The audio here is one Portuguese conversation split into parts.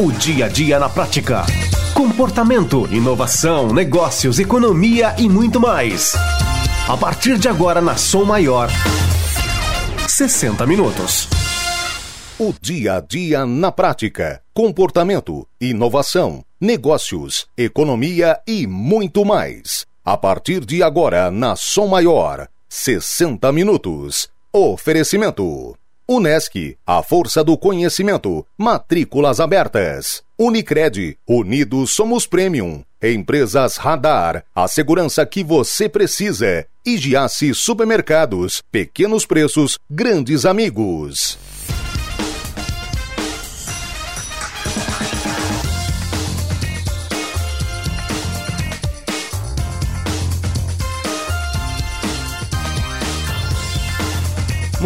O dia a dia na prática. Comportamento, inovação, negócios, economia e muito mais. A partir de agora na Som Maior. 60 minutos. O dia a dia na prática. Comportamento, inovação, negócios, economia e muito mais. A partir de agora na Som Maior. 60 minutos. Oferecimento. Unesc, a força do conhecimento. Matrículas abertas. Unicred, unidos somos premium. Empresas Radar, a segurança que você precisa. E Giasse Supermercados, pequenos preços, grandes amigos.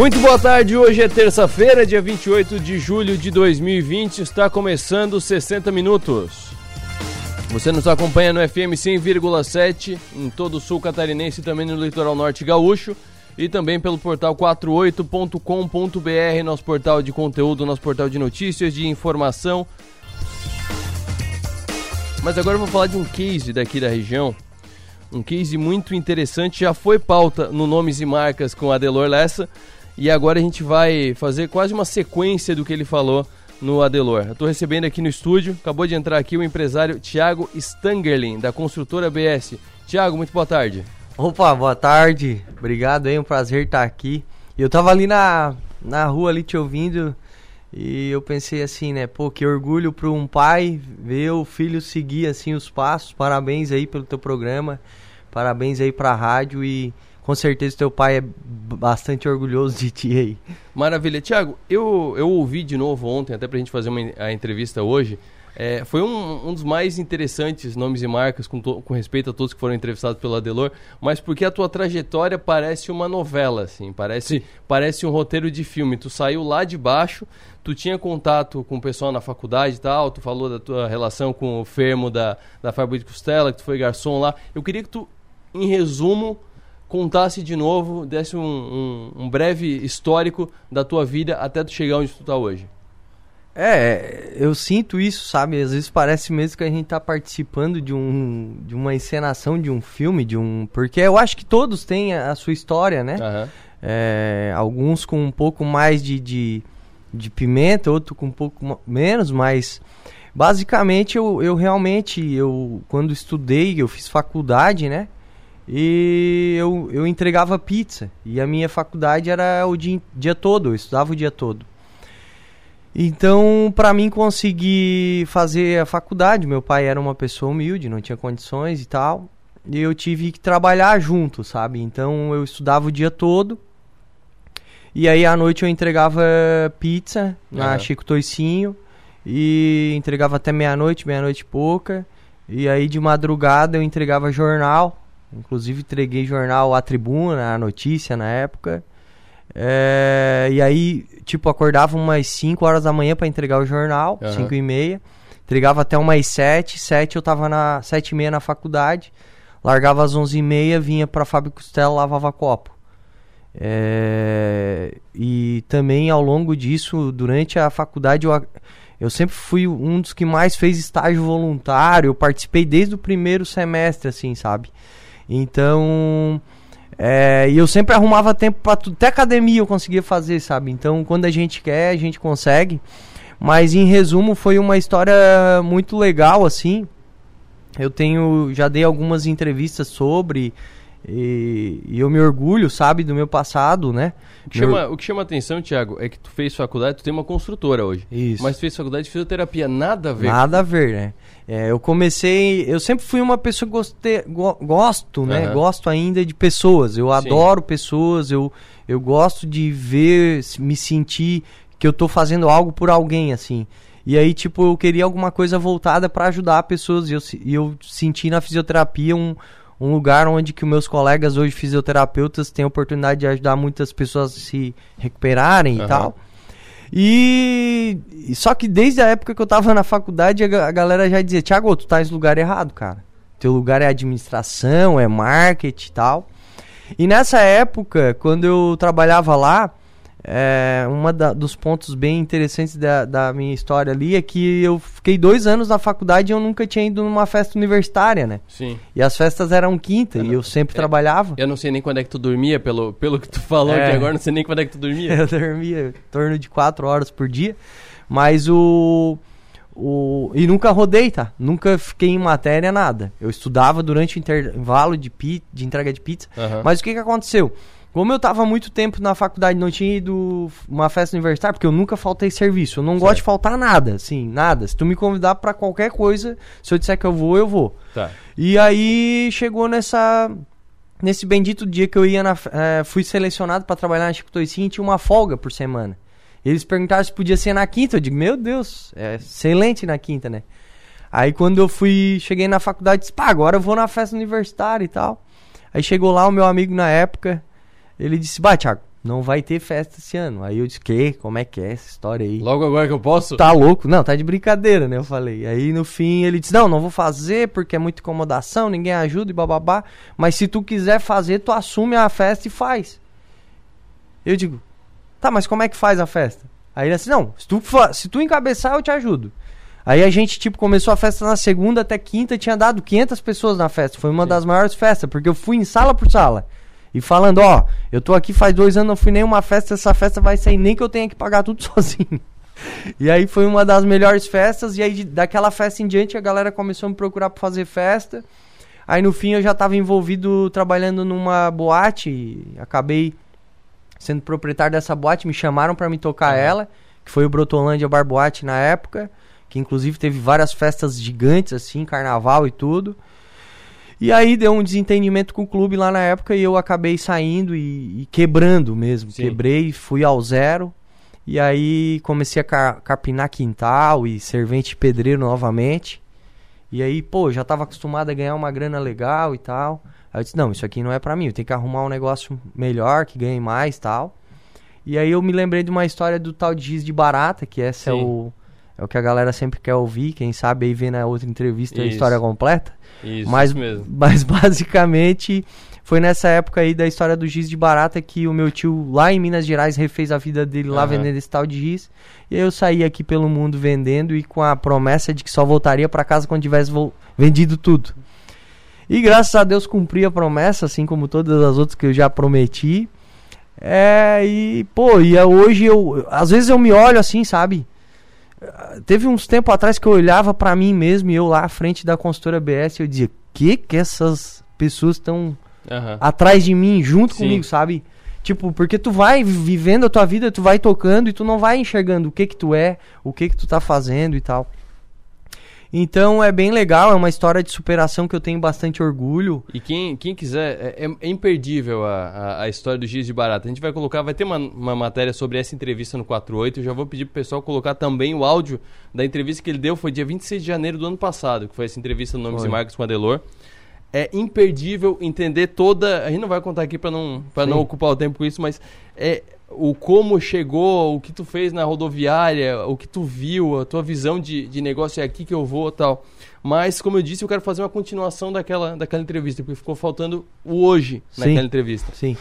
Muito boa tarde, hoje é terça-feira, dia 28 de julho de 2020, está começando 60 minutos. Você nos acompanha no FM 100,7 em todo o sul catarinense e também no litoral norte gaúcho e também pelo portal 48.com.br, nosso portal de conteúdo, nosso portal de notícias, de informação. Mas agora eu vou falar de um case daqui da região, um case muito interessante, já foi pauta no Nomes e Marcas com Adelor Lessa, e agora a gente vai fazer quase uma sequência do que ele falou no Adelor. Estou recebendo aqui no estúdio, acabou de entrar aqui o empresário Thiago Stangerlin, da construtora BS. Thiago, muito boa tarde. Opa, boa tarde. Obrigado aí, um prazer estar aqui. Eu tava ali na, na rua ali te ouvindo e eu pensei assim, né, pô, que orgulho para um pai ver o filho seguir assim os passos. Parabéns aí pelo teu programa. Parabéns aí para a rádio e com certeza teu pai é bastante orgulhoso de ti aí. Maravilha. Tiago, eu, eu ouvi de novo ontem, até pra gente fazer uma, a entrevista hoje. É, foi um, um, dos mais interessantes nomes e marcas com, to, com respeito a todos que foram entrevistados pelo Adelor, mas porque a tua trajetória parece uma novela, assim, parece, parece um roteiro de filme. Tu saiu lá de baixo, tu tinha contato com o pessoal na faculdade e tal, tu falou da tua relação com o Fermo da, da Fábrica de Costela, que tu foi garçom lá. Eu queria que tu, em resumo, contasse de novo, desse um, um, um, breve histórico da tua vida até tu chegar onde tu tá hoje. É, eu sinto isso, sabe? Às vezes parece mesmo que a gente tá participando de, um, de uma encenação de um filme, de um. Porque eu acho que todos têm a, a sua história, né? Uhum. É, alguns com um pouco mais de, de, de pimenta, outros com um pouco menos, mas basicamente eu, eu realmente, eu quando estudei, eu fiz faculdade, né? E eu, eu entregava pizza. E a minha faculdade era o dia, dia todo, eu estudava o dia todo. Então, para mim conseguir fazer a faculdade, meu pai era uma pessoa humilde, não tinha condições e tal. E eu tive que trabalhar junto, sabe? Então eu estudava o dia todo. E aí à noite eu entregava pizza na uhum. Chico Toicinho. E entregava até meia-noite, meia-noite e pouca. E aí de madrugada eu entregava jornal. Inclusive entreguei jornal A Tribuna, a notícia na época. É, e aí, tipo, acordava umas 5 horas da manhã para entregar o jornal, 5 uhum. e meia. Entregava até umas 7, 7 eu tava na 7 e meia na faculdade. Largava às 11 e meia, vinha pra Fábio Costela, lavava copo. É, e também ao longo disso, durante a faculdade, eu, eu sempre fui um dos que mais fez estágio voluntário. Eu participei desde o primeiro semestre, assim, sabe? Então. É, e eu sempre arrumava tempo para tudo. Até academia eu conseguia fazer, sabe? Então, quando a gente quer, a gente consegue. Mas, em resumo, foi uma história muito legal, assim. Eu tenho. Já dei algumas entrevistas sobre. E, e, eu me orgulho, sabe, do meu passado, né? O que, chama, o que chama atenção, Thiago, é que tu fez faculdade, tu tem uma construtora hoje. Isso. Mas fez faculdade de fisioterapia, nada a ver. Nada a ver, né? É, eu comecei. Eu sempre fui uma pessoa que gostei, go, gosto, né? Uhum. Gosto ainda de pessoas. Eu Sim. adoro pessoas. Eu, eu gosto de ver, me sentir que eu tô fazendo algo por alguém, assim. E aí, tipo, eu queria alguma coisa voltada para ajudar pessoas. E eu, e eu senti na fisioterapia um, um lugar onde que meus colegas hoje fisioterapeutas têm a oportunidade de ajudar muitas pessoas a se recuperarem uhum. e tal. E só que desde a época que eu tava na faculdade, a, galera já dizia: Tiago, tu tá no lugar errado, cara. Teu lugar é administração, é marketing e tal. E nessa época, quando eu trabalhava lá, é, uma da, dos pontos bem interessantes da, da, minha história ali é que eu fiquei dois anos na faculdade e eu nunca tinha ido numa festa universitária, né? Sim. E as festas eram quinta eu e eu sempre é, trabalhava. Eu não sei nem quando é que tu dormia, pelo, pelo que tu falou é, aqui agora, não sei nem quando é que tu dormia. eu dormia em torno de quatro horas por dia, mas o... O, e nunca rodei, tá? Nunca fiquei em matéria, nada. Eu estudava durante o intervalo de, pi, de entrega de pizza. Uhum. Mas o que, que aconteceu? Como eu tava muito tempo na faculdade, não tinha ido uma festa universitária, porque eu nunca faltei serviço. Eu não certo. gosto de faltar nada, assim, nada. Se tu me convidar para qualquer coisa, se eu disser que eu vou, eu vou. Tá. E aí chegou nessa nesse bendito dia que eu ia na é, fui selecionado para trabalhar na Chico Toicinho e tinha uma folga por semana. Eles perguntaram se podia ser na quinta, eu digo: "Meu Deus, é excelente na quinta, né?" Aí quando eu fui, cheguei na faculdade, disse: "Pá, agora eu vou na festa universitária e tal." Aí chegou lá o meu amigo na época, ele disse, bah, Thiago, não vai ter festa esse ano. Aí eu disse, que? Como é que é essa história aí? Logo agora que eu posso? Tá louco? Não, tá de brincadeira, né? Eu falei. Aí no fim ele disse, não, não vou fazer porque é muita incomodação, ninguém ajuda e bababá. Mas se tu quiser fazer, tu assume a festa e faz. Eu digo, tá, mas como é que faz a festa? Aí ele disse, não, se tu, se tu encabeçar, eu te ajudo. Aí a gente, tipo, começou a festa na segunda até quinta, tinha dado 500 pessoas na festa. Foi uma Sim. das maiores festas, porque eu fui em sala por sala. E falando, ó, eu tô aqui faz dois anos, não fui nem uma festa, essa festa vai sair nem que eu tenha que pagar tudo sozinho. E aí foi uma das melhores festas, e aí daquela festa em diante a galera começou a me procurar pra fazer festa. Aí no fim eu já estava envolvido trabalhando numa boate, acabei sendo proprietário dessa boate, me chamaram para me tocar uhum. ela, que foi o Brotolândia Bar Boate na época, que inclusive teve várias festas gigantes assim, carnaval e tudo. E aí deu um desentendimento com o clube lá na época e eu acabei saindo e, e quebrando mesmo. Sim. Quebrei, fui ao zero. E aí comecei a car carpinar quintal e servente pedreiro novamente. E aí, pô, já tava acostumado a ganhar uma grana legal e tal. Aí eu disse, não, isso aqui não é para mim, eu tenho que arrumar um negócio melhor, que ganhe mais tal. E aí eu me lembrei de uma história do tal de Giz de Barata, que essa é o, é o que a galera sempre quer ouvir. Quem sabe aí vê na outra entrevista isso. a história completa. Isso, mas, isso mesmo. Mas basicamente foi nessa época aí da história do giz de barata que o meu tio lá em Minas Gerais refez a vida dele lá uhum. vendendo esse tal de giz. E eu saí aqui pelo mundo vendendo e com a promessa de que só voltaria para casa quando tivesse vendido tudo. E graças a Deus cumpri a promessa, assim como todas as outras que eu já prometi. É, e pô, e é hoje eu. Às vezes eu me olho assim, sabe? Teve uns tempos atrás que eu olhava para mim mesmo e eu lá à frente da consultora BS eu dizia: que que essas pessoas estão uhum. atrás de mim, junto Sim. comigo, sabe? Tipo, porque tu vai vivendo a tua vida, tu vai tocando e tu não vai enxergando o que que tu é, o que que tu tá fazendo e tal. Então é bem legal, é uma história de superação que eu tenho bastante orgulho. E quem, quem quiser, é, é, é imperdível a, a, a, história do Giz de Barata. A gente vai colocar, vai ter uma, uma matéria sobre essa entrevista no 48. Eu já vou pedir pro pessoal colocar também o áudio da entrevista que ele deu, foi dia 26 de janeiro do ano passado, que foi essa entrevista no Nomes foi. e Marcos com a Delor é imperdível entender toda. A gente não vai contar aqui para não, pra não ocupar o tempo com isso, mas é o como chegou, o que tu fez na rodoviária, o que tu viu, a tua visão de, de negócio é aqui que eu vou tal. Mas, como eu disse, eu quero fazer uma continuação daquela, daquela entrevista, porque ficou faltando o hoje Sim. naquela entrevista. Sim.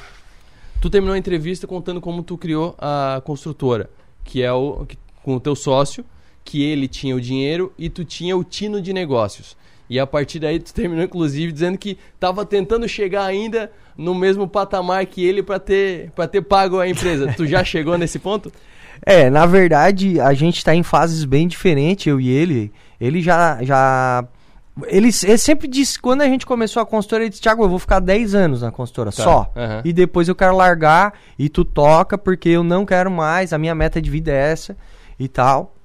Tu terminou a entrevista contando como tu criou a construtora, que é o que, com o teu sócio, que ele tinha o dinheiro e tu tinha o tino de negócios. E a partir daí tu terminou, inclusive, dizendo que estava tentando chegar ainda no mesmo patamar que ele para ter, pra ter pago a empresa. tu já chegou nesse ponto? É, na verdade, a gente está em fases bem diferentes, eu e ele. Ele já. já ele, ele sempre disse, quando a gente começou a consultora, ele disse, Thiago, eu vou ficar 10 anos na consultora, tá. só. Uhum. E depois eu quero largar e tu toca, porque eu não quero mais, a minha meta de vida é essa e tal.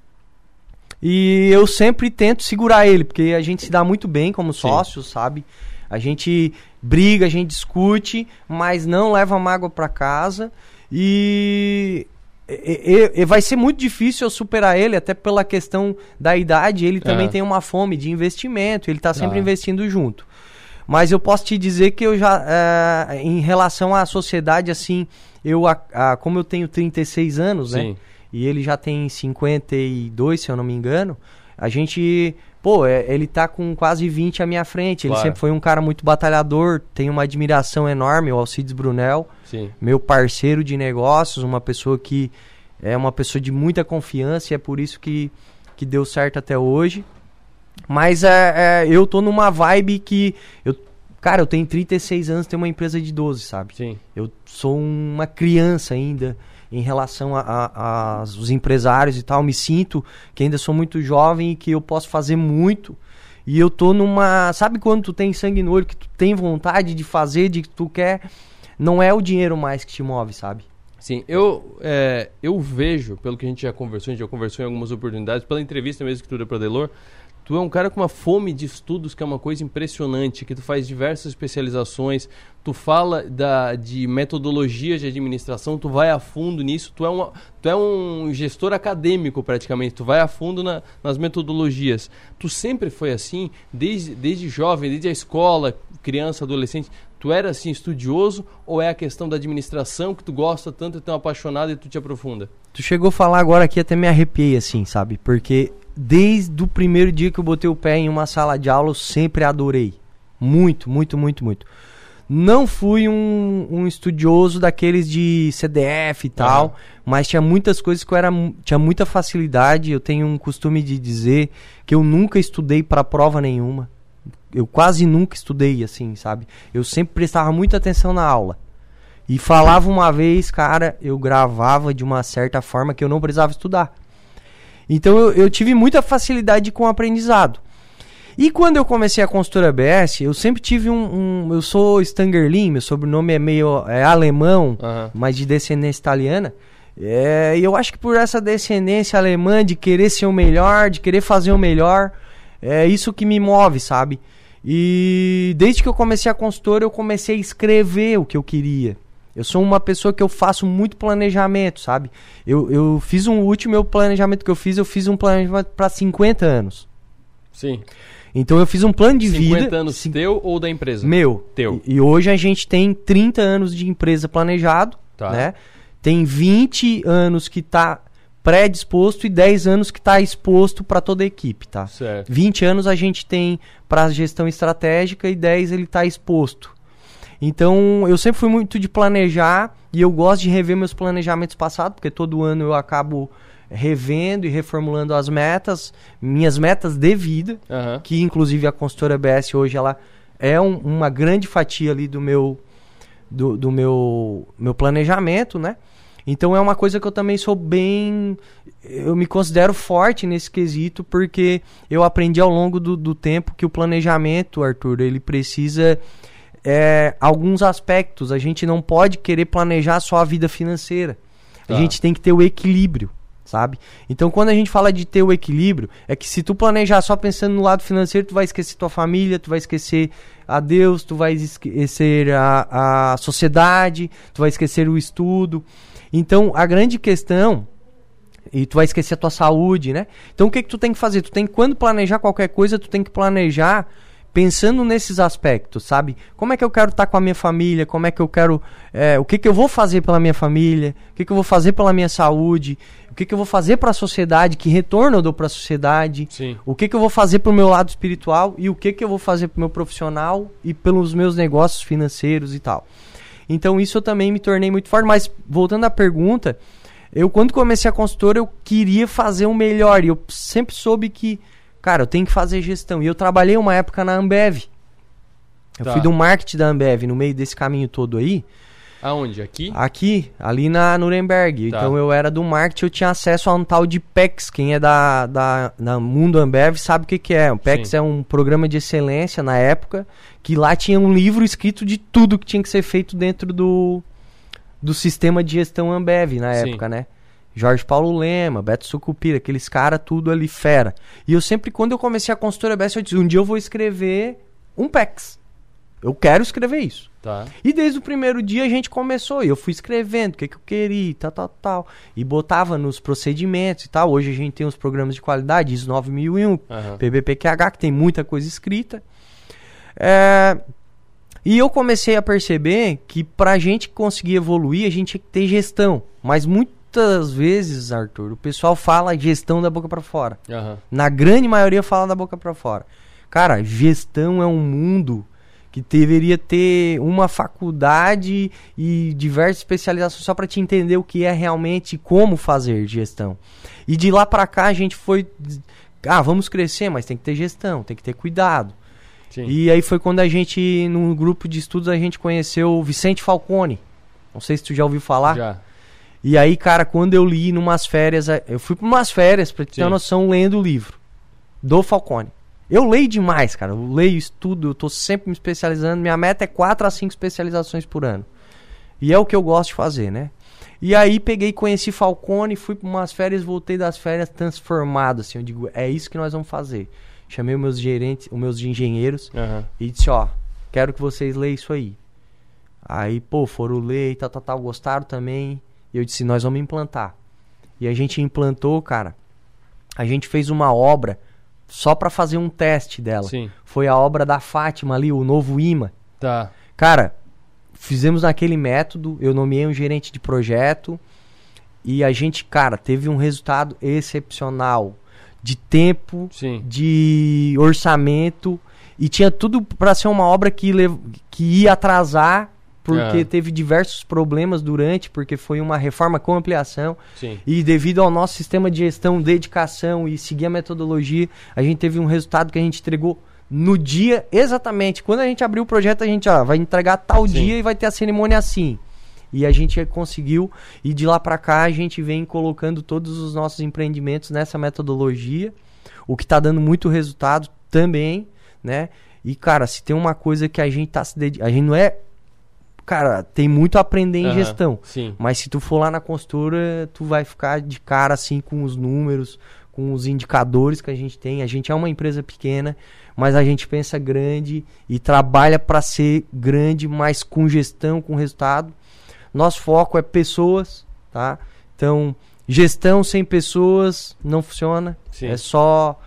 E eu sempre tento segurar ele, porque a gente se dá muito bem como sócios, sabe? A gente briga, a gente discute, mas não leva mágoa para casa. E, e, e, vai ser muito difícil eu superar ele, até pela questão da idade. Ele também é. tem uma fome de investimento, ele está sempre ah. investindo junto. Mas eu posso te dizer que eu já, é, em relação à sociedade, assim, eu, a, a, como eu tenho 36 anos, né? Sim. né? e ele já tem 52, se eu não me engano, a gente pô, é, ele tá com quase 20 à minha frente. Ele Claro. sempre foi um cara muito batalhador, tenho uma admiração enorme, o Alcides Brunel, Sim. meu parceiro de negócios, uma pessoa que é uma pessoa de muita confiança e é por isso que, que deu certo até hoje. Mas é, é, eu tô numa vibe que. Eu, cara, eu tenho 36 anos, tenho uma empresa de 12, sabe? Sim. Eu sou uma criança ainda em relação a, os empresários e tal. Me sinto que ainda sou muito jovem e que eu posso fazer muito. E eu tô numa. Sabe quando tu tem sangue no olho, que tu tem vontade de fazer, de que tu quer. Não é o dinheiro mais que te move, sabe? Sim, eu, é, eu vejo, pelo que a gente já conversou, a gente já conversou em algumas oportunidades, pela entrevista mesmo que tu deu pra Delor, tu é um cara com uma fome de estudos que é uma coisa impressionante, que tu faz diversas especializações, tu fala da, de metodologias de administração, tu vai a fundo nisso, tu é, uma, tu é um gestor acadêmico praticamente, tu vai a fundo na- nas metodologias. Tu sempre foi assim, desde, desde jovem, desde a escola, criança, adolescente, tu era assim estudioso ou é a questão da administração que tu gosta tanto e tão apaixonado e tu te aprofunda? Tu chegou a falar agora aqui, até me arrepiei, assim, sabe? Porque desde o primeiro dia que eu botei o pé em uma sala de aula, eu sempre adorei. Muito, muito, muito, muito. Não fui um, um estudioso daqueles de CDF e tal, Aham. mas tinha muitas coisas que eu era, tinha muita facilidade. Eu tenho um costume de dizer que eu nunca estudei para prova nenhuma. Eu quase nunca estudei, assim, sabe? Eu sempre prestava muita atenção na aula. E falava uma vez, cara, eu gravava de uma certa forma que eu não precisava estudar. Então eu, eu tive muita facilidade com o aprendizado. E quando eu comecei a consultora BS, eu sempre tive um. um- eu sou Stangerlin, meu sobrenome é meio é alemão, Aham. mas de descendência italiana. É, e eu acho que por essa descendência alemã de querer ser o melhor, de querer fazer o melhor, é isso que me move, sabe? E desde que eu comecei a consultora, eu comecei a escrever o que eu queria. Eu sou uma pessoa que eu faço muito planejamento, sabe? Eu, eu fiz um último meu planejamento que eu fiz, eu fiz um planejamento para 50 anos. Sim. Então eu fiz um plano de 50 vida. anos cin- teu ou da empresa? Meu. Teu. E, e hoje a gente tem 30 anos de empresa planejado, Tá. né? Tem 20 anos que tá predisposto e 10 anos que tá exposto para toda a equipe, tá? Certo. 20 anos a gente tem para gestão estratégica e 10 ele tá exposto. Então, eu sempre fui muito de planejar e eu gosto de rever meus planejamentos passados, porque todo ano eu acabo revendo e reformulando as metas, minhas metas de vida, Aham. que inclusive a consultora BS hoje ela é um- uma grande fatia ali do meu do, do meu meu planejamento, né? Então é uma coisa que eu também sou bem eu me considero forte nesse quesito porque eu aprendi ao longo do, do tempo que o planejamento, Arthur, ele precisa é, alguns aspectos. A gente não pode querer planejar só a vida financeira. Tá. A gente tem que ter o equilíbrio, sabe? Então, quando a gente fala de ter o equilíbrio, é que se tu planejar só pensando no lado financeiro, tu vai esquecer tua família, tu vai esquecer a Deus, tu vai esquecer a, a sociedade, tu vai esquecer o estudo. Então, a grande questão e tu vai esquecer a tua saúde, né? Então o que que tu tem que fazer? Tu tem que quando planejar qualquer coisa, tu tem que planejar pensando nesses aspectos, sabe? Como é que eu quero estar com a minha família? Como é que eu quero, é, o que que eu vou fazer pela minha família? O que que eu vou fazer pela minha saúde? O que que eu vou fazer para a sociedade? Que retorno eu dou para a sociedade? Sim. O que que eu vou fazer pro meu lado espiritual e o que que eu vou fazer pro meu profissional e pelos meus negócios financeiros e tal. Então isso eu também me tornei muito forte, mas voltando à pergunta, eu quando comecei a consultora eu queria fazer o melhor e eu sempre soube que, cara, eu tenho que fazer gestão. E eu trabalhei uma época na Ambev. Eu Tá. fui do marketing da Ambev no meio desse caminho todo aí. Aonde? Aqui? Aqui, ali na Nuremberg. Tá. Então eu era do marketing, eu tinha acesso a um tal de PEX. Quem é da, da, da Mundo Ambev sabe o que, que é. O PEX Sim. é um programa de excelência na época, que lá tinha um livro escrito de tudo que tinha que ser feito dentro do, do sistema de gestão Ambev na Sim. época, né? Jorge Paulo Lema, Beto Sucupira, aqueles caras tudo ali fera. E eu sempre, quando eu comecei a consultora BS, eu disse, um dia eu vou escrever um PEX. Eu quero escrever isso. Tá. E desde o primeiro dia a gente começou, e eu fui escrevendo o que, que eu queria, tal, tal, tal. E botava nos procedimentos e tal. Hoje a gente tem os programas de qualidade, ISO 9001, Aham. PBPQH, que tem muita coisa escrita. É, E eu comecei a perceber que pra gente conseguir evoluir, a gente tinha que ter gestão. Mas muito muitas vezes, Arthur, o pessoal fala gestão da boca para fora. Aham. Na grande maioria fala da boca para fora. Cara, gestão é um mundo que deveria ter uma faculdade e diversas especializações só para te entender o que é realmente como fazer gestão. E de lá para cá a gente foi ah, vamos crescer, mas tem que ter gestão, tem que ter cuidado. Sim. E aí foi quando a gente, num grupo de estudos, a gente conheceu o Vicente Falcone. Não sei se tu já ouviu falar. Já. E aí, cara, quando eu li numas férias, eh, eu fui para umas férias, pra te ter uma noção, lendo o livro do Falcone. Eu leio demais, cara. Eu leio, estudo, eu tô sempre me especializando. Minha meta é 4 a 5 especializações por ano. E é o que eu gosto de fazer, né? E aí peguei, conheci Falcone, fui para umas férias, voltei das férias transformado, assim. Eu digo, é isso que nós vamos fazer. Chamei os meus gerentes, os meus engenheiros Aham. e disse, ó, quero que vocês leiam isso aí. Aí, pô, foram ler e tal, tal, tal, gostaram também. E eu disse, nós vamos implantar. E a gente implantou, cara. A gente fez uma obra só pra fazer um teste dela. Sim. Foi a obra da Fátima ali, o novo imã. Tá. Cara, fizemos naquele método, eu nomeei um gerente de projeto e a gente, cara, teve um resultado excepcional de tempo, Sim. de orçamento e tinha tudo para ser uma obra que, que ia atrasar porque Ah. teve diversos problemas durante, porque foi uma reforma com ampliação Sim. e devido ao nosso sistema de gestão, dedicação e seguir a metodologia, a gente teve um resultado que a gente entregou no dia exatamente. Quando a gente abriu o projeto, a gente ó, vai entregar tal Sim. dia e vai ter a cerimônia assim. E a gente conseguiu, e de lá pra cá a gente vem colocando todos os nossos empreendimentos nessa metodologia, o que tá dando muito resultado também, né? E cara, se tem uma coisa que a gente tá se dedicando, a gente não é Cara, tem muito a aprender em Aham. gestão. Sim. Mas se tu for lá na consultora, tu vai ficar de cara assim com os números, com os indicadores que a gente tem. A gente é uma empresa pequena, mas a gente pensa grande e trabalha para ser grande, mas com gestão, com resultado. Nosso foco é pessoas, tá? Então, gestão sem pessoas não funciona. Sim. É só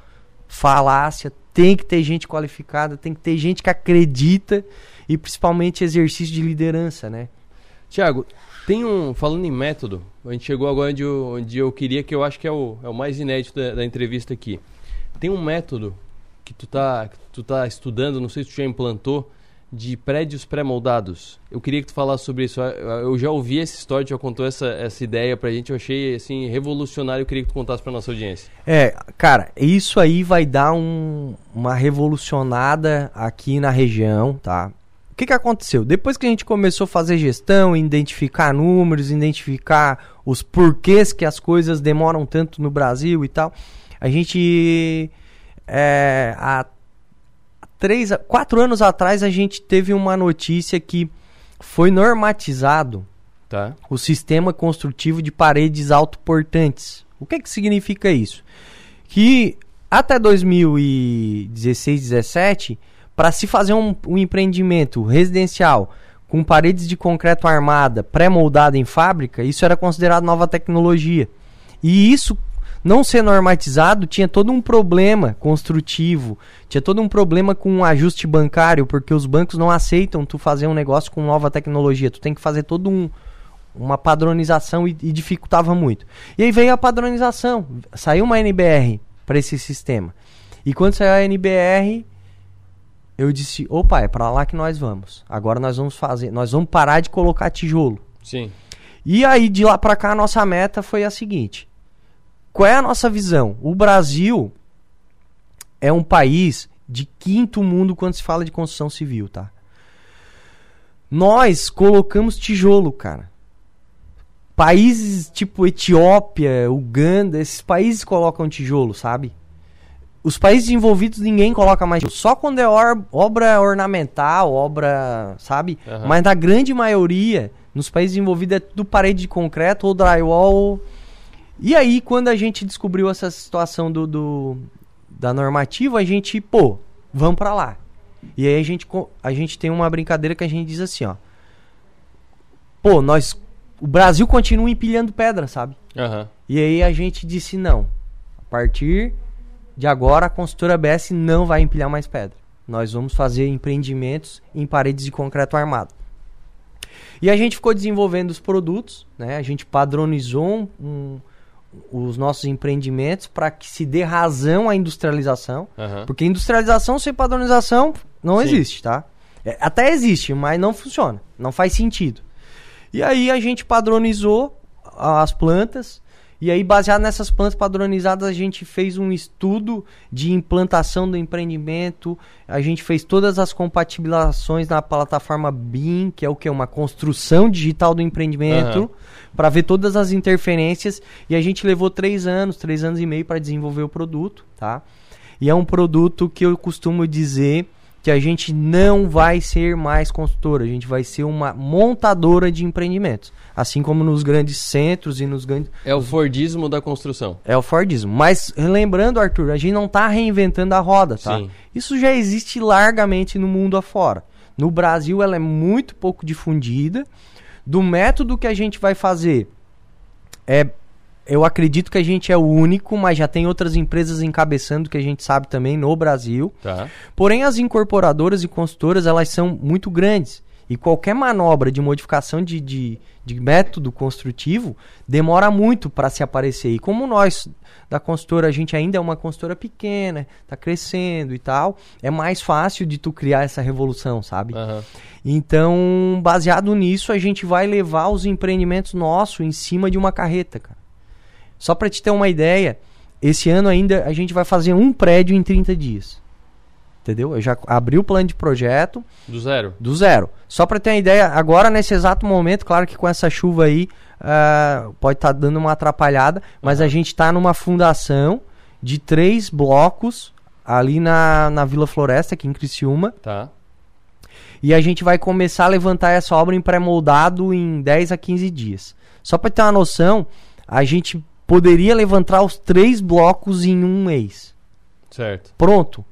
falácia. Tem que ter gente qualificada, tem que ter gente que acredita e principalmente exercício de liderança, né? Tiago, tem um. Falando em método, a gente chegou agora onde eu, onde eu queria, que eu acho que é o, é o mais inédito da, da entrevista aqui. Tem um método que tu tá, que tu tá estudando, não sei se tu já implantou, de prédios pré-moldados. Eu queria que tu falasse sobre isso. Eu já ouvi essa história, tu já contou essa, essa ideia pra gente, eu achei assim revolucionário, eu queria que tu contasse pra nossa audiência. É, cara, isso aí vai dar um- uma revolucionada aqui na região, tá? O que, que aconteceu? Depois que a gente começou a fazer gestão, identificar números, identificar os porquês que as coisas demoram tanto no Brasil e tal, a gente. É, há três, quatro anos atrás a gente teve uma notícia que foi normatizado Tá? o sistema construtivo de paredes autoportantes. O que, que significa isso? Que até 2016, 17, para se fazer um, um empreendimento residencial com paredes de concreto armada pré-moldada em fábrica, isso era considerado nova tecnologia. E isso não ser normatizado tinha todo um problema construtivo, tinha todo um problema com o ajuste bancário, porque os bancos não aceitam tu fazer um negócio com nova tecnologia. Tu tem que fazer todo um, uma padronização e, e dificultava muito. E aí veio a padronização, saiu uma NBR para esse sistema. E quando saiu a NBR, eu disse: "Opa, é para lá que nós vamos. Agora nós vamos fazer, nós vamos parar de colocar tijolo". Sim. E aí de lá para cá a nossa meta foi a seguinte: qual é a nossa visão? O Brasil é um país de quinto mundo quando se fala de construção civil, tá? Nós colocamos tijolo, cara. Países tipo Etiópia, Uganda, esses países colocam tijolo, sabe? Os países envolvidos ninguém coloca mais tijolo. Só quando é or- obra ornamental, obra, sabe? Aham. Mas na grande maioria, nos países envolvidos é tudo parede de concreto ou drywall. E aí, quando a gente descobriu essa situação do, do- da normativa, a gente, pô, vamos pra lá. E aí a gente, a gente tem uma brincadeira que a gente diz assim, ó. Pô, nós. O Brasil continua empilhando pedra, sabe? Aham. E aí a gente disse não. A partir de agora a construtora BS não vai empilhar mais pedra. Nós vamos fazer empreendimentos em paredes de concreto armado. E a gente ficou desenvolvendo os produtos, né? A gente padronizou um, os nossos empreendimentos para que se dê razão à industrialização. Aham. Porque industrialização sem padronização não Sim. existe, tá? É, até existe, mas não funciona. Não faz sentido. E aí a gente padronizou as plantas. E aí, baseado nessas plantas padronizadas, a gente fez um estudo de implantação do empreendimento. A gente fez todas as compatibilizações na plataforma BIM, que é o que? Uma construção digital do empreendimento, Aham. para ver todas as interferências. E a gente levou três anos, três anos e meio para desenvolver o produto, tá? E é um produto que eu costumo dizer que a gente não vai ser mais construtora, a gente vai ser uma montadora de empreendimentos. Assim como nos grandes centros e nos grandes. É o Fordismo da construção. É o Fordismo. Mas lembrando, Arthur, a gente não está reinventando a roda, tá? Sim. Isso já existe largamente no mundo afora. No Brasil, ela é muito pouco difundida. Do método que a gente vai fazer, é, eu acredito que a gente é o único, mas já tem outras empresas encabeçando que a gente sabe também no Brasil. Tá. Porém, as incorporadoras e consultoras, elas são muito grandes. E qualquer manobra de modificação de, de, de método construtivo demora muito para se aparecer. E como nós, da consultora, a gente ainda é uma consultora pequena, está crescendo e tal, é mais fácil de tu criar essa revolução, sabe? Aham. Então, baseado nisso, a gente vai levar os empreendimentos nossos em cima de uma carreta, cara. Só para te ter uma ideia, esse ano ainda a gente vai fazer um prédio em 30 dias. Entendeu? Eu já abri o plano de projeto Do zero. do zero. Só para ter uma ideia, agora nesse exato momento, claro que com essa chuva aí ah, pode estar dando uma atrapalhada, mas a gente está numa fundação de três blocos ali na, na Vila Floresta, aqui em Criciúma. Tá. E a gente vai começar a levantar essa obra em pré-moldado em 10 a 15 dias. Só para ter uma noção, a gente poderia levantar os três blocos em um mês. Certo. Pronto.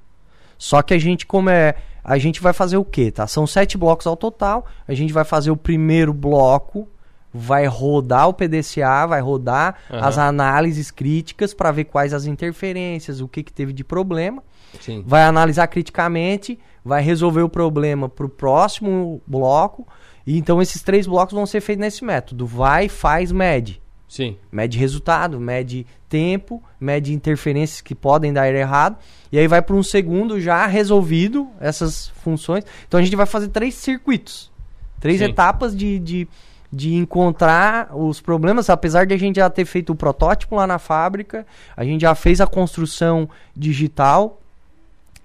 Só que a gente como é, a gente vai fazer o quê, tá? São sete blocos ao total. A gente vai fazer o primeiro bloco, vai rodar o PDCA, vai rodar Aham. as análises críticas para ver quais as interferências, o que que teve de problema Sim. vai analisar criticamente, vai resolver o problema para o próximo bloco. E então esses três blocos vão ser feitos nesse método: vai, faz, mede. Sim. Mede resultado, mede tempo, mede interferências que podem dar errado. E aí vai para um segundo já resolvido essas funções. Então a gente vai fazer três circuitos, três Sim. etapas de, de, de encontrar os problemas. Apesar de a gente já ter feito o protótipo lá na fábrica, a gente já fez a construção digital.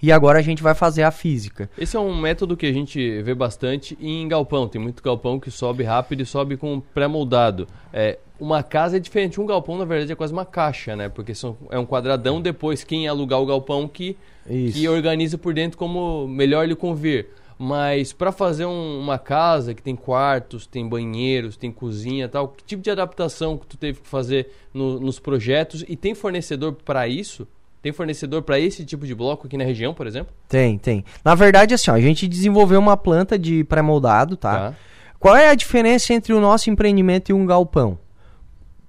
E agora a gente vai fazer a física. Esse é um método que a gente vê bastante em galpão. Tem muito galpão que sobe rápido e sobe com pré-moldado. É, uma casa é diferente. Um galpão, na verdade, é quase uma caixa, né? Porque são, é um quadradão. Depois, quem alugar o galpão que, Isso. que organiza por dentro como melhor lhe convir. Mas para fazer um- uma casa que tem quartos, tem banheiros, tem cozinha e tal, que tipo de adaptação que tu teve que fazer no- nos projetos? E tem fornecedor para isso? Tem fornecedor para esse tipo de bloco aqui na região, por exemplo? Tem, tem. Na verdade, assim, ó, a gente desenvolveu uma planta de pré-moldado, tá? Tá. Qual é a diferença entre o nosso empreendimento e um galpão?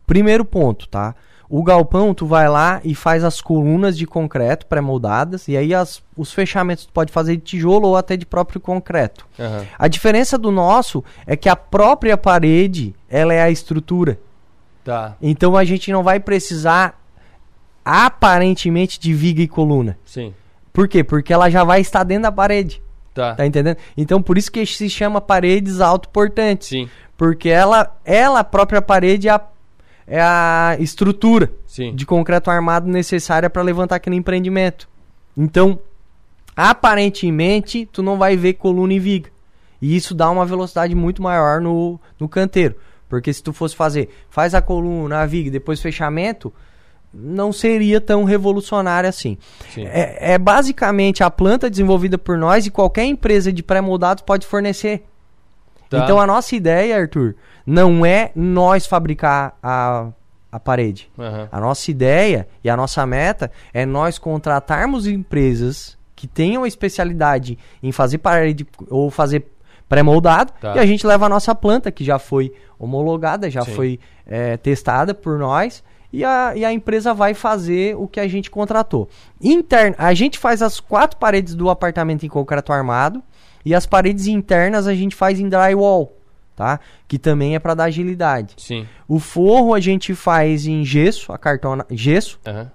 Primeiro ponto, tá? O galpão, tu vai lá e faz as colunas de concreto pré-moldadas, e aí as- os fechamentos tu pode fazer de tijolo ou até de próprio concreto. Aham. A diferença do nosso é que a própria parede, ela é a estrutura. Tá. Então a gente não vai precisar aparentemente de viga e coluna. Sim. Por quê? Porque ela já vai estar dentro da parede. Tá. Tá entendendo? Então por isso que se chama paredes autoportantes. Sim. Porque ela, ela a própria parede é a, é a estrutura Sim. de concreto armado necessária para levantar aquele empreendimento. Então, aparentemente, tu não vai ver coluna e viga. E isso dá uma velocidade muito maior no, no canteiro. Porque se tu fosse fazer, faz a coluna, a viga, e depois fechamento, não seria tão revolucionário assim. Sim. É, é basicamente a planta desenvolvida por nós e qualquer empresa de pré-moldados pode fornecer. Tá. Então a nossa ideia, Arthur, não é nós fabricar a, a parede. Aham. A nossa ideia e a nossa meta é nós contratarmos empresas que tenham especialidade em fazer parede ou fazer pré-moldado Tá. e a gente leva a nossa planta que já foi homologada, já Sim. foi é, testada por nós e a, e a empresa vai fazer o que a gente contratou. Intern, a gente faz as quatro paredes do apartamento em concreto armado e as paredes internas a gente faz em drywall, tá? Que também é para dar agilidade. Sim. O forro a gente faz em gesso, a cartona gesso, Aham.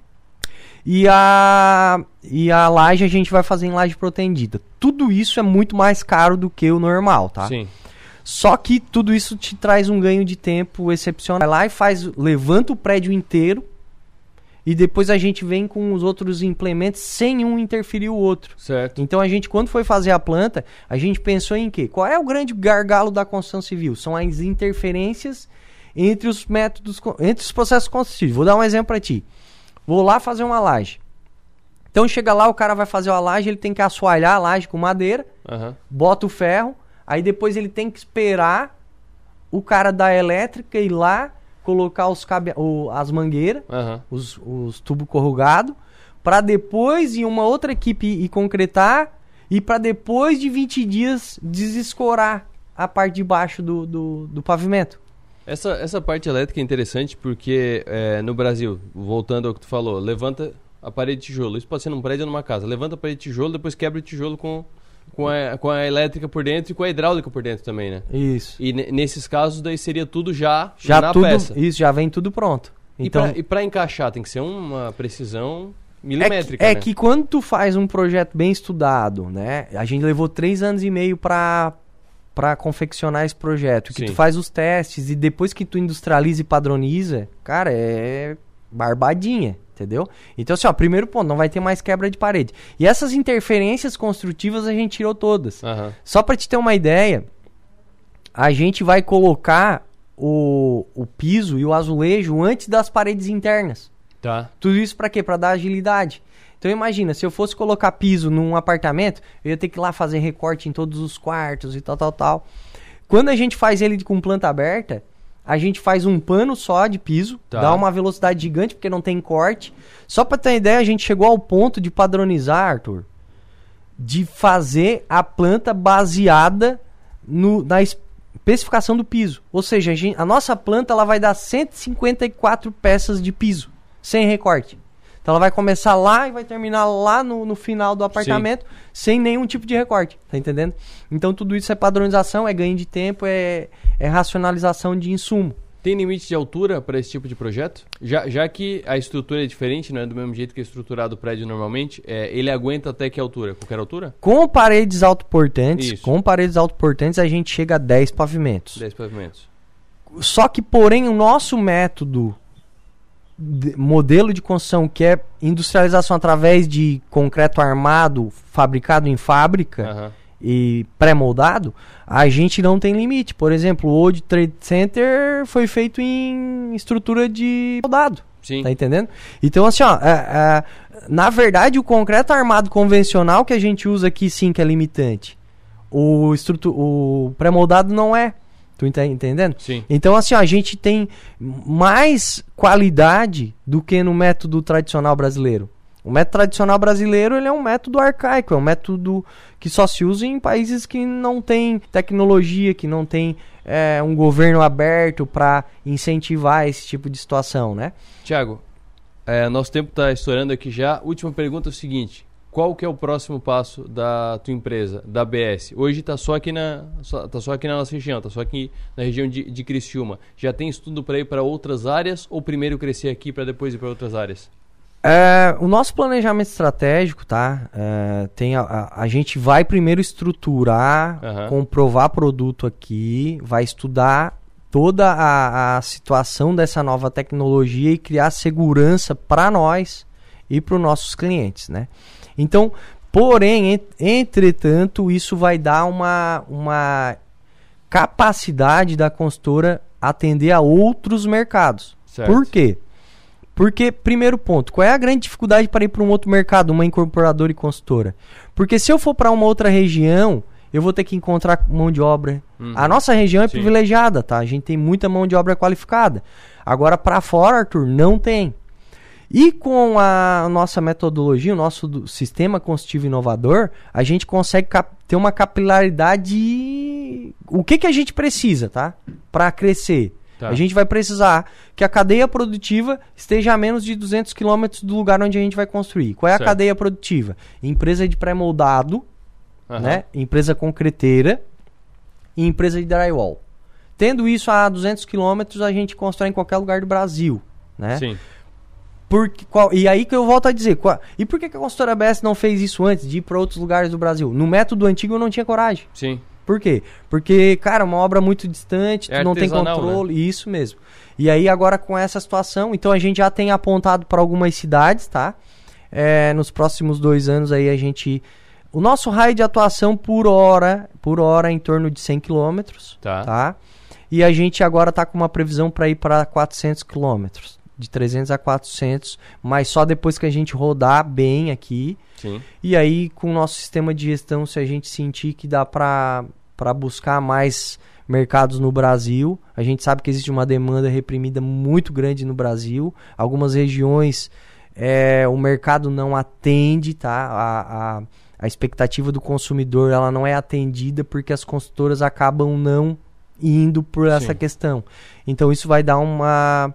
e a e a laje a gente vai fazer em laje protendida. Tudo isso é muito mais caro do que o normal, tá? Sim. Só que tudo isso te traz um ganho de tempo excepcional. Vai lá e faz, levanta o prédio inteiro e depois a gente vem com os outros implementos sem um interferir o outro. Certo. Então a gente, quando foi fazer a planta, a gente pensou em quê? Qual é o grande gargalo da construção civil? São as interferências entre os métodos, entre os processos construtivos. Vou dar um exemplo para ti. Vou lá fazer uma laje. Então chega lá, o cara vai fazer uma laje, ele tem que assoalhar a laje com madeira, Aham. bota o ferro, aí depois ele tem que esperar o cara da elétrica ir lá, colocar os cabe... o- as mangueiras, Aham. os, os tubos corrugados, para depois ir uma outra equipe ir concretar e para depois de 20 dias desescorar a parte de baixo do, do, do pavimento. Essa, essa parte elétrica é interessante porque é, no Brasil, voltando ao que tu falou, levanta a parede de tijolo. Isso pode ser num prédio ou numa casa. Levanta a parede de tijolo, depois quebra o tijolo com, com, a, com a elétrica por dentro e com a hidráulica por dentro também, né? Isso. E ne- nesses casos, daí seria tudo já, Já na tudo, peça. isso já vem tudo pronto. E, Então e pra encaixar, tem que ser uma precisão É que, milimétrica, é né? que quando tu faz um projeto bem estudado, né? A gente levou três anos e meio pra, pra confeccionar esse projeto. Que Sim. tu faz os testes e depois que tu industrializa e padroniza, cara, é barbadinha, entendeu? Então, assim, ó, primeiro ponto, não vai ter mais quebra de parede. E essas interferências construtivas a gente tirou todas. Aham. Só pra te ter uma ideia, a gente vai colocar o, o piso e o azulejo antes das paredes internas. Tá. Tudo isso pra quê? Pra dar agilidade. Então imagina, se eu fosse colocar piso num apartamento, eu ia ter que ir lá fazer recorte em todos os quartos e tal, tal, tal. Quando a gente faz ele com planta aberta, a gente faz um pano só de piso, Tá. dá uma velocidade gigante porque não tem corte. Só pra ter uma ideia, a gente chegou ao ponto de padronizar, Arthur, de fazer a planta baseada no, na especificação do piso. Ou seja, a, gen- a nossa planta ela vai dar 154 peças de piso, sem recorte. Então ela vai começar lá e vai terminar lá no, no final do apartamento, sem nenhum tipo de recorte, tá entendendo? Então tudo isso é padronização, é ganho de tempo, é, é racionalização de insumo. Tem limite de altura para esse tipo de projeto? Já, já que a estrutura é diferente, não é do mesmo jeito que é estruturado o prédio normalmente, é, ele aguenta até que altura? Qualquer altura? Com paredes autoportantes, Isso. com paredes autoportantes a gente chega a 10 pavimentos. 10 pavimentos. Só que, porém, o nosso método, de- modelo de construção, que é industrialização através de concreto armado, fabricado em fábrica Aham. e pré-moldado, a gente não tem limite. Por exemplo, o World Trade Center foi feito em estrutura de moldado. Sim. Tá entendendo? Então, assim, ó, é, é, na verdade, o concreto armado convencional que a gente usa aqui, sim, que é limitante. O, estrutu- o pré-moldado não é. Tu tá entendendo? Sim. Então, assim, a gente tem mais qualidade do que no método tradicional brasileiro. O método tradicional brasileiro ele é um método arcaico, é um método que só se usa em países que não tem tecnologia, que não tem é, um governo aberto para incentivar esse tipo de situação, né? Tiago, é, nosso tempo está estourando aqui já. Última pergunta é o seguinte: qual que é o próximo passo da tua empresa, da BS? Hoje está só aqui na só, tá só aqui na nossa região, está só aqui na região de, de Criciúma. Já tem estudo para ir para outras áreas ou primeiro crescer aqui para depois ir para outras áreas? É, o nosso planejamento estratégico, tá? É, tem a, a, a gente vai primeiro estruturar, Aham. comprovar produto aqui, vai estudar toda a, a situação dessa nova tecnologia e criar segurança para nós e para os nossos clientes, né? Então, porém, en- entretanto, isso vai dar uma, uma capacidade da consultora atender a outros mercados. Certo. Por quê? Porque, primeiro ponto, qual é a grande dificuldade para ir para um outro mercado, uma incorporadora e consultora? Porque se eu for para uma outra região, eu vou ter que encontrar mão de obra. Uhum. A nossa região é Sim. privilegiada, tá? A gente tem muita mão de obra qualificada. Agora, para fora, Arthur, não tem. E com a nossa metodologia, o nosso sistema constitutivo inovador, a gente consegue ter uma capilaridade. O que, que a gente precisa, tá? Para crescer. Tá. A gente vai precisar que a cadeia produtiva esteja a menos de 200 quilômetros do lugar onde a gente vai construir. Qual é a Certo. cadeia produtiva? Empresa de pré-moldado, Aham. né? empresa concreteira e empresa de drywall. tendo isso a 200 quilômetros, a gente constrói em qualquer lugar do Brasil, né? Sim. Porque, qual, e aí que eu volto a dizer, qual, e por que, que a consultora BS não fez isso antes de ir para outros lugares do Brasil? No método antigo eu não tinha coragem. Sim. Por quê? Porque, cara, uma obra muito distante, É tu não tem controle, isso mesmo. E aí agora com essa situação, então a gente já tem apontado para algumas cidades, tá? É, nos próximos dois anos aí a gente, o nosso raio de atuação por hora, por hora é em torno de 100 quilômetros, Tá. tá? E a gente agora tá com uma previsão para ir para 400 quilômetros, de 300 a 400, mas só depois que a gente rodar bem aqui. Sim. E aí, com o nosso sistema de gestão, se a gente sentir que dá para buscar mais mercados no Brasil, a gente sabe que existe uma demanda reprimida muito grande no Brasil. Algumas regiões é, o mercado não atende, tá? A, a, a expectativa do consumidor ela não é atendida porque as consultoras acabam não indo por essa Sim. questão. Então isso vai dar uma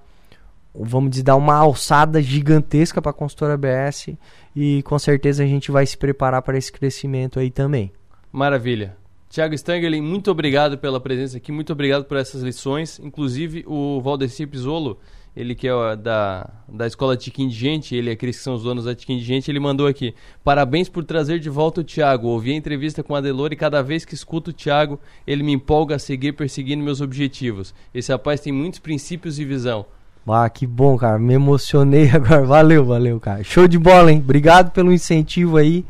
vamos dizer, dar uma alçada gigantesca para a consultora BS e com certeza a gente vai se preparar para esse crescimento aí também. Maravilha. Tiago Stangerlin, muito obrigado pela presença aqui, muito obrigado por essas lições. Inclusive, o Valdeci Pisolo, ele que é da, da escola Tiquim de Gente, ele e a Cris, que são os donos da Tiquim de Gente, ele mandou aqui. Parabéns por trazer de volta o Tiago. Ouvi a entrevista com a Delor e cada vez que escuto o Tiago, ele me empolga a seguir perseguindo meus objetivos. Esse rapaz tem muitos princípios e visão. Ah, que bom, cara. Me emocionei agora. Valeu, valeu, cara. Show de bola, hein? Obrigado pelo incentivo aí.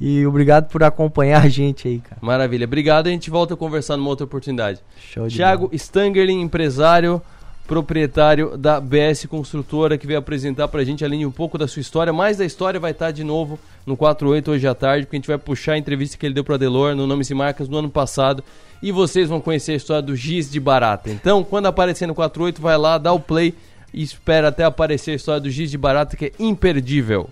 E obrigado por acompanhar a gente aí, cara. Maravilha. Obrigado, a gente volta a conversar numa outra oportunidade. Show de Thiago bola. Stangerlin, empresário, proprietário da BS Construtora, que veio apresentar pra gente, além de um pouco da sua história, mais da história vai estar de novo no 48 hoje à tarde, porque a gente vai puxar a entrevista que ele deu pra Delor no Nomes e Marcas no ano passado, e vocês vão conhecer a história do Giz de Barata. Então, quando aparecer no 48, vai lá, dá o play e espera até aparecer a história do Giz de Barata, que é imperdível.